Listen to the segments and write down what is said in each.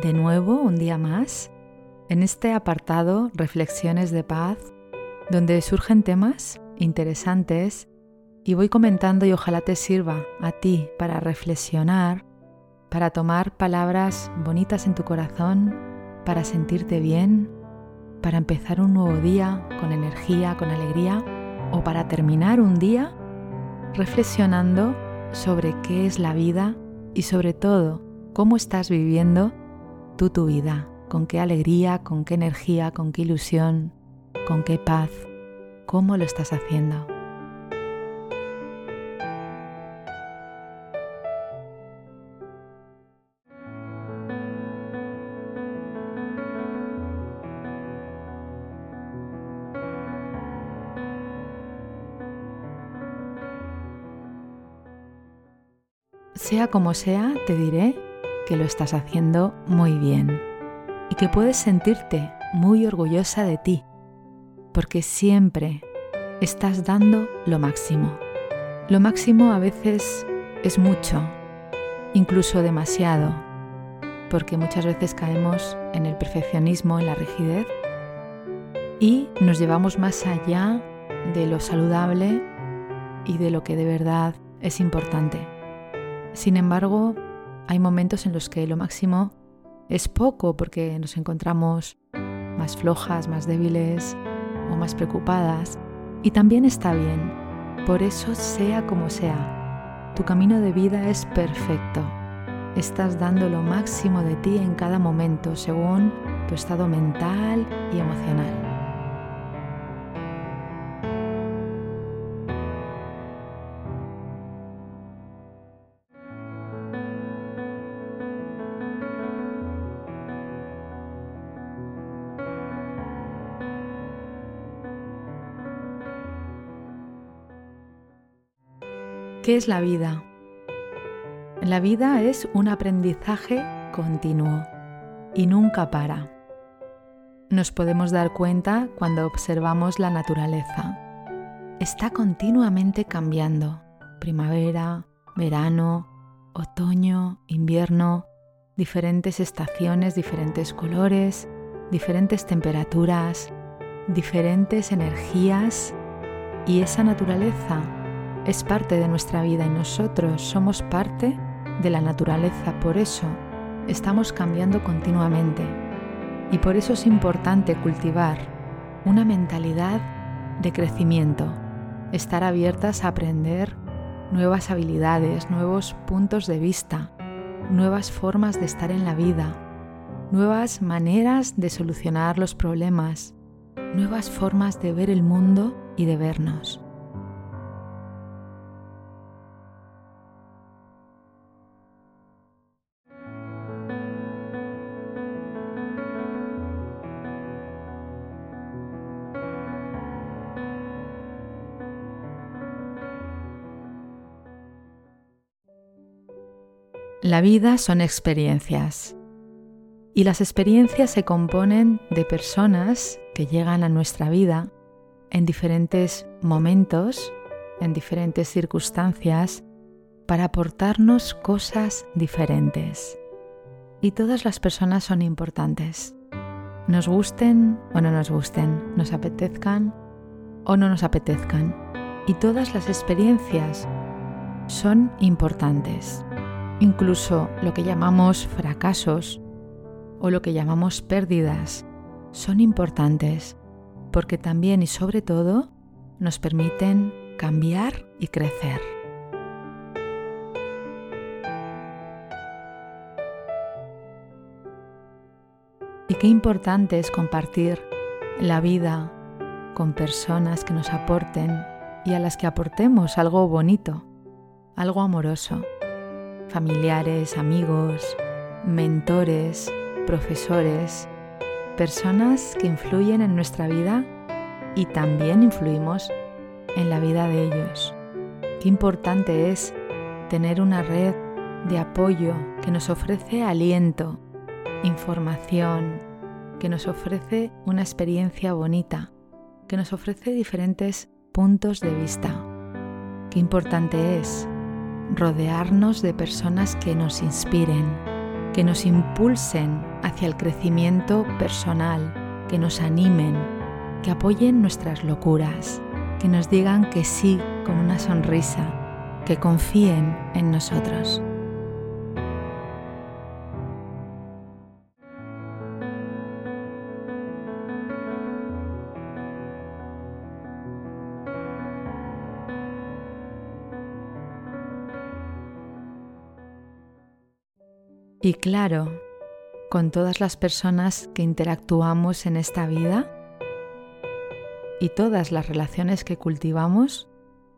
de nuevo un día más en este apartado Reflexiones de Paz, donde surgen temas interesantes y voy comentando y ojalá te sirva a ti para reflexionar, para tomar palabras bonitas en tu corazón, para sentirte bien, para empezar un nuevo día con energía, con alegría o para terminar un día reflexionando sobre qué es la vida y sobre todo cómo estás viviendo tú tu vida, con qué alegría, con qué energía, con qué ilusión, con qué paz, cómo lo estás haciendo. Sea como sea, te diré que lo estás haciendo muy bien y que puedes sentirte muy orgullosa de ti, porque siempre estás dando lo máximo. Lo máximo a veces es mucho, incluso demasiado, porque muchas veces caemos en el perfeccionismo, en la rigidez, y nos llevamos más allá de lo saludable y de lo que de verdad es importante. Sin embargo, hay momentos en los que lo máximo es poco porque nos encontramos más flojas, más débiles o más preocupadas. Y también está bien. Por eso, sea como sea, tu camino de vida es perfecto. Estás dando lo máximo de ti en cada momento según tu estado mental y emocional. ¿Qué es la vida? La vida es un aprendizaje continuo y nunca para. Nos podemos dar cuenta cuando observamos la naturaleza. Está continuamente cambiando. Primavera, verano, otoño, invierno, diferentes estaciones, diferentes colores, diferentes temperaturas, diferentes energías y esa naturaleza es parte de nuestra vida y nosotros somos parte de la naturaleza. Por eso estamos cambiando continuamente. Y por eso es importante cultivar una mentalidad de crecimiento, estar abiertas a aprender nuevas habilidades, nuevos puntos de vista, nuevas formas de estar en la vida, nuevas maneras de solucionar los problemas, nuevas formas de ver el mundo y de vernos. La vida son experiencias y las experiencias se componen de personas que llegan a nuestra vida en diferentes momentos, en diferentes circunstancias, para aportarnos cosas diferentes. Y todas las personas son importantes. Nos gusten o no nos gusten, nos apetezcan o no nos apetezcan. Y todas las experiencias son importantes incluso lo que llamamos fracasos o lo que llamamos pérdidas son importantes porque también y sobre todo nos permiten cambiar y crecer. Y qué importante es compartir la vida con personas que nos aporten y a las que aportemos algo bonito, algo amoroso, familiares, amigos, mentores, profesores, personas que influyen en nuestra vida y también influimos en la vida de ellos. Qué importante es tener una red de apoyo que nos ofrece aliento, información, que nos ofrece una experiencia bonita, que nos ofrece diferentes puntos de vista. Qué importante es rodearnos de personas que nos inspiren, que nos impulsen hacia el crecimiento personal, que nos animen, que apoyen nuestras locuras, que nos digan que sí con una sonrisa, que confíen en nosotros. Y claro, con todas las personas que interactuamos en esta vida y todas las relaciones que cultivamos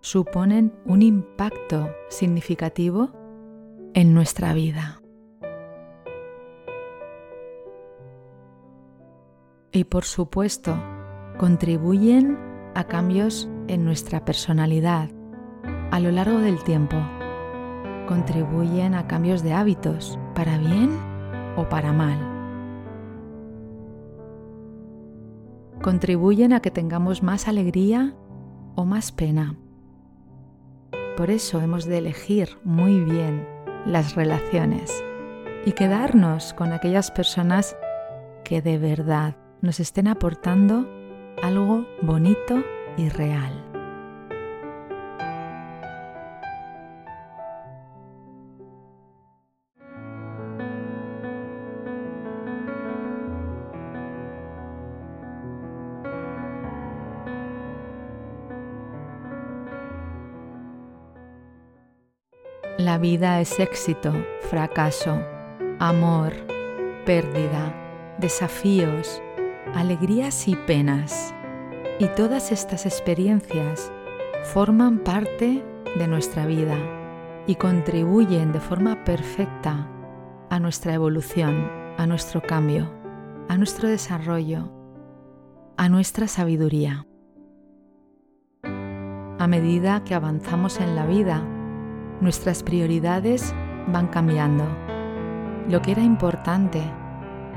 suponen un impacto significativo en nuestra vida. Y por supuesto, contribuyen a cambios en nuestra personalidad a lo largo del tiempo contribuyen a cambios de hábitos, para bien o para mal. Contribuyen a que tengamos más alegría o más pena. Por eso hemos de elegir muy bien las relaciones y quedarnos con aquellas personas que de verdad nos estén aportando algo bonito y real. Vida es éxito, fracaso, amor, pérdida, desafíos, alegrías y penas. Y todas estas experiencias forman parte de nuestra vida y contribuyen de forma perfecta a nuestra evolución, a nuestro cambio, a nuestro desarrollo, a nuestra sabiduría. A medida que avanzamos en la vida, nuestras prioridades van cambiando. Lo que era importante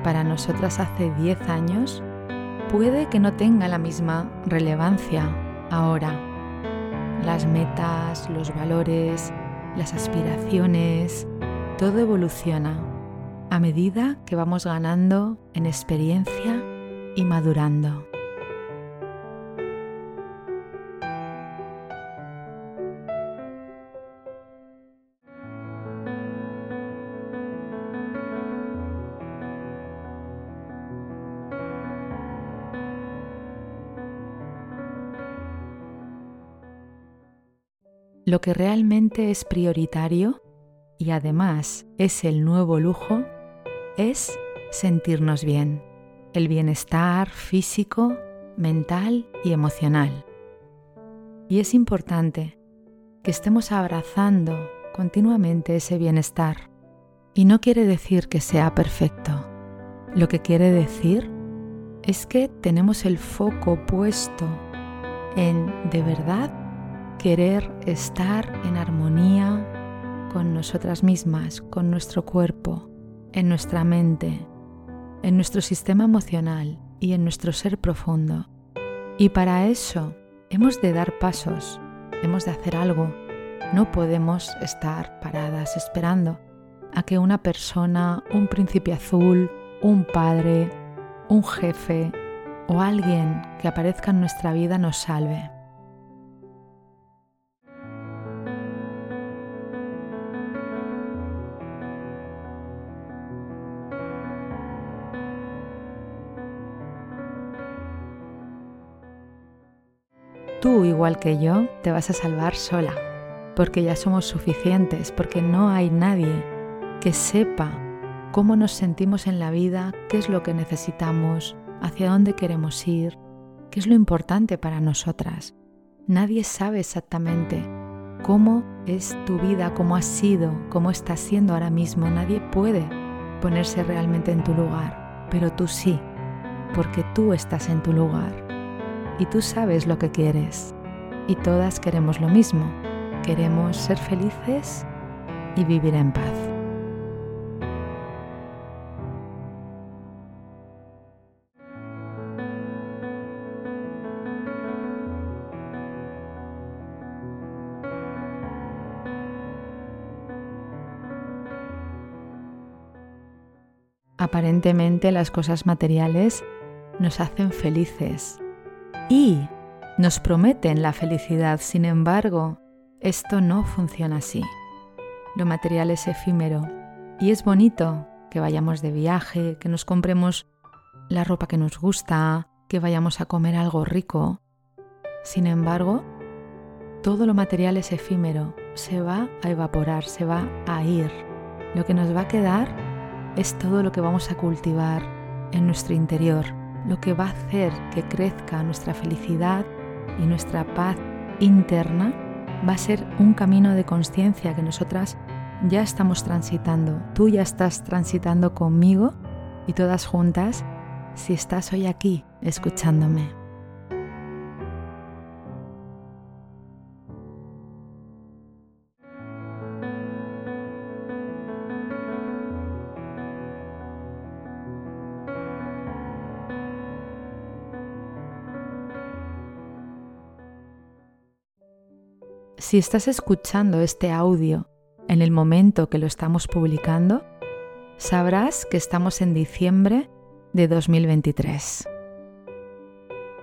para nosotras hace 10 años puede que no tenga la misma relevancia ahora. Las metas, los valores, las aspiraciones, todo evoluciona a medida que vamos ganando en experiencia y madurando. Lo que realmente es prioritario y además es el nuevo lujo es sentirnos bien, el bienestar físico, mental y emocional. Y es importante que estemos abrazando continuamente ese bienestar. Y no quiere decir que sea perfecto. Lo que quiere decir es que tenemos el foco puesto en de verdad querer estar en armonía con nosotras mismas, con nuestro cuerpo, en nuestra mente, en nuestro sistema emocional y en nuestro ser profundo. Y para eso hemos de dar pasos, hemos de hacer algo. No podemos estar paradas esperando a que una persona, un príncipe azul, un padre, un jefe o alguien que aparezca en nuestra vida nos salve. Igual que yo, te vas a salvar sola, porque ya somos suficientes, porque no hay nadie que sepa cómo nos sentimos en la vida, qué es lo que necesitamos, hacia dónde queremos ir, qué es lo importante para nosotras. Nadie sabe exactamente cómo es tu vida, cómo has sido, cómo estás siendo ahora mismo. Nadie puede ponerse realmente en tu lugar, pero tú sí, porque tú estás en tu lugar y tú sabes lo que quieres. Y todas queremos lo mismo. Queremos ser felices y vivir en paz. Aparentemente las cosas materiales nos hacen felices y nos prometen la felicidad. Sin embargo, esto no funciona así. Lo material es efímero y es bonito que vayamos de viaje, que nos compremos la ropa que nos gusta, que vayamos a comer algo rico. Sin embargo, todo lo material es efímero, se va a evaporar, se va a ir. Lo que nos va a quedar es todo lo que vamos a cultivar en nuestro interior, lo que va a hacer que crezca nuestra felicidad y nuestra paz interna, va a ser un camino de conciencia que nosotras ya estamos transitando. Tú ya estás transitando conmigo y todas juntas si estás hoy aquí escuchándome. Si estás escuchando este audio en el momento que lo estamos publicando, sabrás que estamos en diciembre de 2023.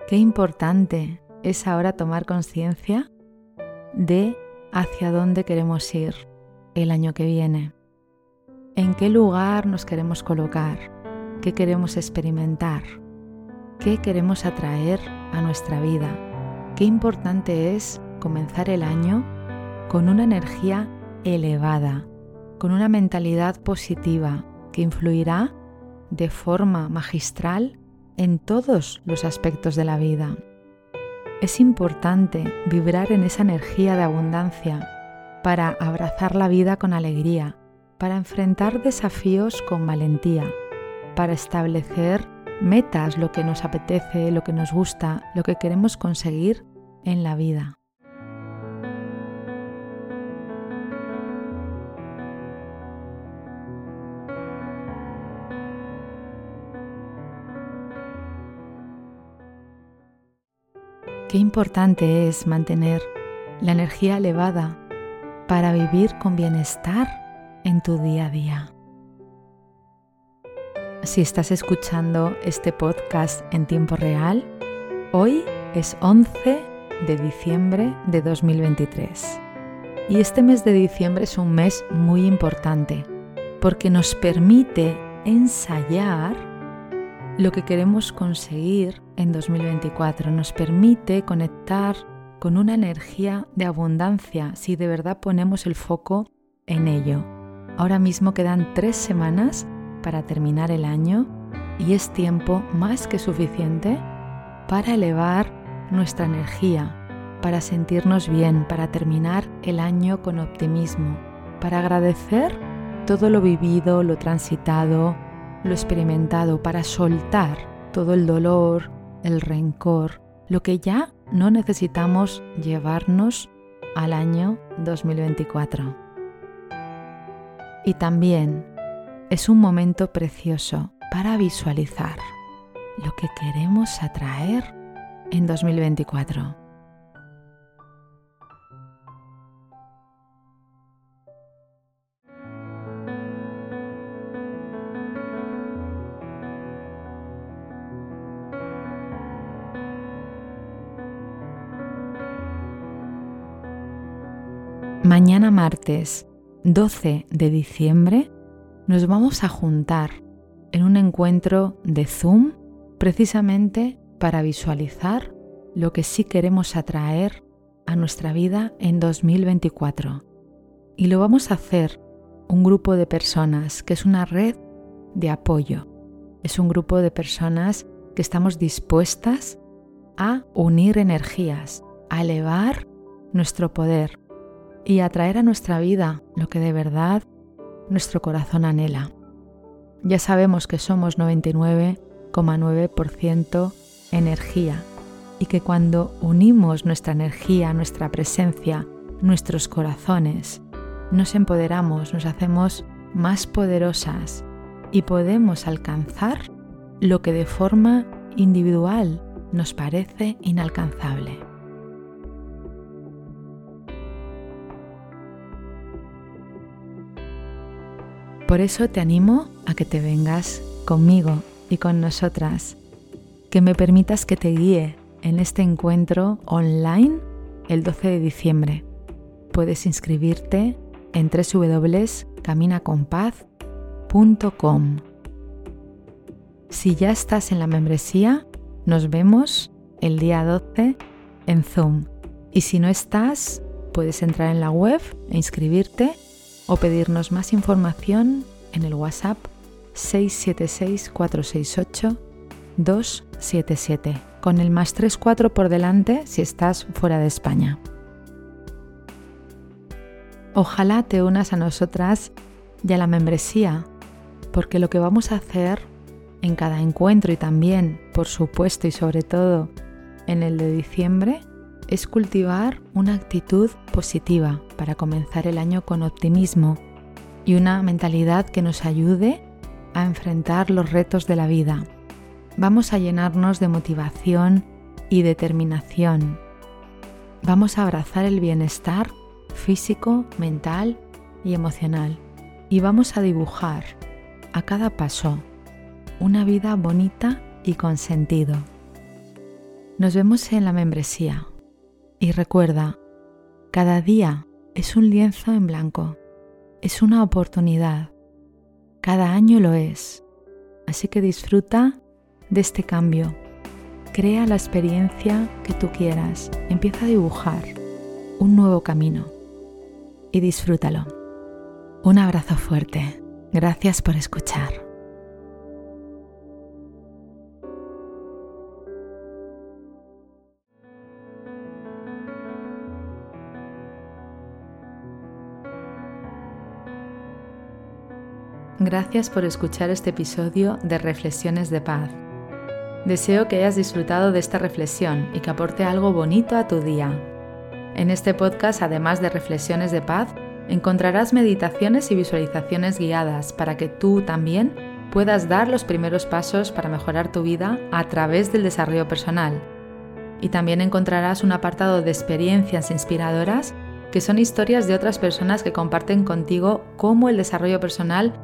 Qué importante es ahora tomar conciencia de hacia dónde queremos ir el año que viene, en qué lugar nos queremos colocar, qué queremos experimentar, qué queremos atraer a nuestra vida, qué importante es comenzar el año con una energía elevada, con una mentalidad positiva que influirá de forma magistral en todos los aspectos de la vida. Es importante vibrar en esa energía de abundancia para abrazar la vida con alegría, para enfrentar desafíos con valentía, para establecer metas, lo que nos apetece, lo que nos gusta, lo que queremos conseguir en la vida. Qué importante es mantener la energía elevada para vivir con bienestar en tu día a día. Si estás escuchando este podcast en tiempo real, hoy es 11 de diciembre de 2023. Y este mes de diciembre es un mes muy importante porque nos permite ensayar lo que queremos conseguir en 2024. Nos permite conectar con una energía de abundancia si de verdad ponemos el foco en ello. Ahora mismo quedan tres semanas para terminar el año y es tiempo más que suficiente para elevar nuestra energía, para sentirnos bien, para terminar el año con optimismo, para agradecer todo lo vivido, lo transitado, lo experimentado, para soltar todo el dolor, el rencor, lo que ya no necesitamos llevarnos al año 2024. Y también es un momento precioso para visualizar lo que queremos atraer en 2024. Mañana martes 12 de diciembre nos vamos a juntar en un encuentro de Zoom precisamente para visualizar lo que sí queremos atraer a nuestra vida en 2024. Y lo vamos a hacer un grupo de personas que es una red de apoyo. Es un grupo de personas que estamos dispuestas a unir energías, a elevar nuestro poder y a traer a nuestra vida lo que de verdad nuestro corazón anhela. Ya sabemos que somos 99,9% energía y que cuando unimos nuestra energía, nuestra presencia, nuestros corazones, nos empoderamos, nos hacemos más poderosas y podemos alcanzar lo que de forma individual nos parece inalcanzable. Por eso te animo a que te vengas conmigo y con nosotras, que me permitas que te guíe en este encuentro online el 12 de diciembre. Puedes inscribirte en www.caminaconpaz.com. Si ya estás en la membresía, nos vemos el día 12 en Zoom. Y si no estás, puedes entrar en la web e inscribirte o pedirnos más información en el WhatsApp 676-468-277, con el más 34 por delante si estás fuera de España. Ojalá te unas a nosotras y a la membresía, porque lo que vamos a hacer en cada encuentro y también, por supuesto y sobre todo, en el de diciembre, es cultivar una actitud positiva para comenzar el año con optimismo y una mentalidad que nos ayude a enfrentar los retos de la vida. Vamos a llenarnos de motivación y determinación. Vamos a abrazar el bienestar físico, mental y emocional. Y vamos a dibujar a cada paso una vida bonita y con sentido. Nos vemos en la membresía. Y recuerda, cada día es un lienzo en blanco, es una oportunidad, cada año lo es, así que disfruta de este cambio, crea la experiencia que tú quieras, empieza a dibujar un nuevo camino y disfrútalo. Un abrazo fuerte, gracias por escuchar. Gracias por escuchar este episodio de Reflexiones de Paz. Deseo que hayas disfrutado de esta reflexión y que aporte algo bonito a tu día. En este podcast, además de reflexiones de paz, encontrarás meditaciones y visualizaciones guiadas para que tú también puedas dar los primeros pasos para mejorar tu vida a través del desarrollo personal. Y también encontrarás un apartado de experiencias inspiradoras que son historias de otras personas que comparten contigo cómo el desarrollo personal